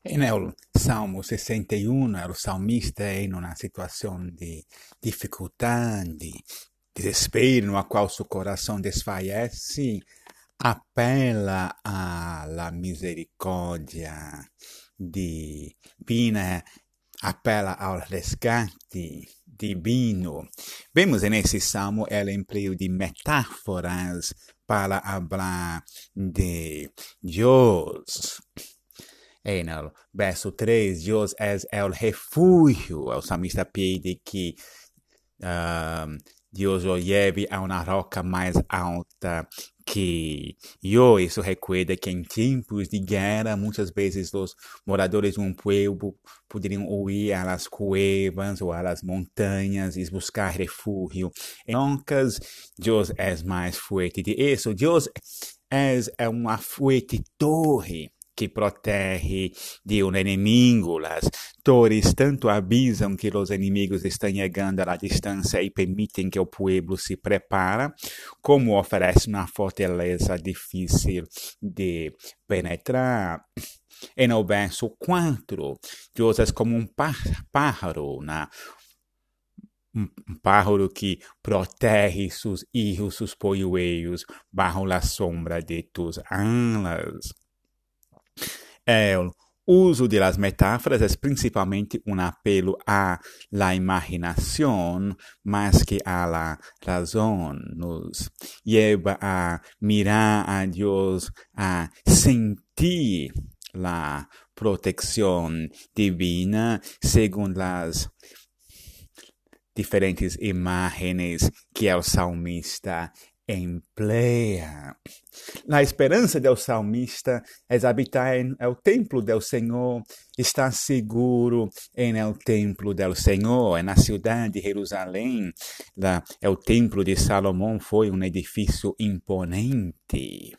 E nel Salmo 61 o salmista è in una situazione di difficoltà, di desespero, no qual seu coração desfalece, apela alla misericórdia divina, apela ao resgate divino. Vemos nesse salmo o emprego de metáforas para falar de Deus. E no verso 3, Deus é o refúgio. O salmista pede que uh, Deus o leve a uma roca mais alta que eu. Isso recuerda que em tempos de guerra, muitas vezes os moradores de um povo poderiam ir às cuevas ou às montanhas e buscar refúgio. Em roncas, Deus é mais forte de isso. Deus é uma forte torre que protege de um inimigo. As torres tanto avisam que os inimigos estão chegando à distância e permitem que o povo se prepare, como oferece uma fortaleza difícil de penetrar. E no verso 4, Deus é como um pájaro, né? um pájaro que protege seus filhos, seus polluelos, bajo a sombra de tus alas. El uso de las metáforas es principalmente un apelo a la imaginación más que a la razón. Nos lleva a mirar a Dios, a sentir la protección divina según las diferentes imágenes que el salmista emplea. A esperança do salmista é habitar em templo do Senhor, estar seguro em el templo do Senhor, na cidade de Jerusalém. La, o templo de Salomão foi um edifício imponente.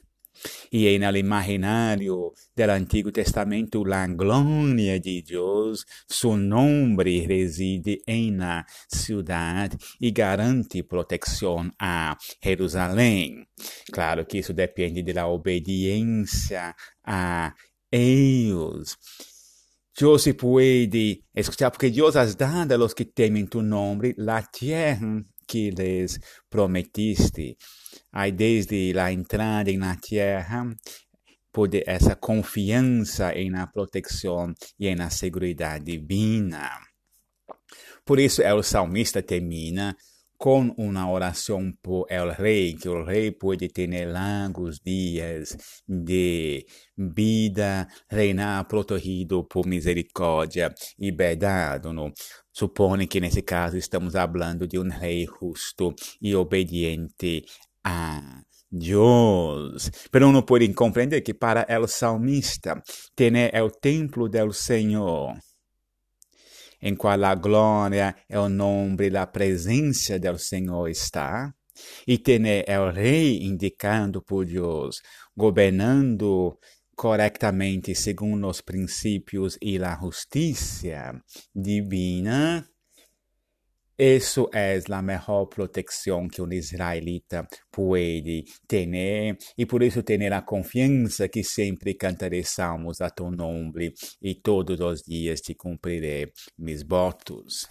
E no imaginário do Antigo Testamento, a glória de Deus, seu nome reside em na cidade e garante proteção a Jerusalém. Claro que isso depende da obediência a eles. Deus se pode escutar, porque Deus has dado a los que temem tu nome la tierra que les prometiste. Aí, desde a entrada na terra, pode essa confiança em na proteção e na segurança divina. Por isso, o salmista termina com uma oração por el rei, que o rei pode ter longos dias de vida, reinar protegido por misericórdia e verdade. No? Supone que nesse caso estamos falando de um rei justo e obediente a Deus. Pero uno puede comprender que para el salmista, tener el templo del Senhor em qual a glória é o nome da presença do Senhor está, e ter o rei indicando por Deus, governando corretamente segundo os princípios e a justiça divina, isso é a melhor proteção que um israelita pode ter, e por isso ter a confiança que sempre cantarei salmos a teu nome, e todos os dias te cumprirei meus votos.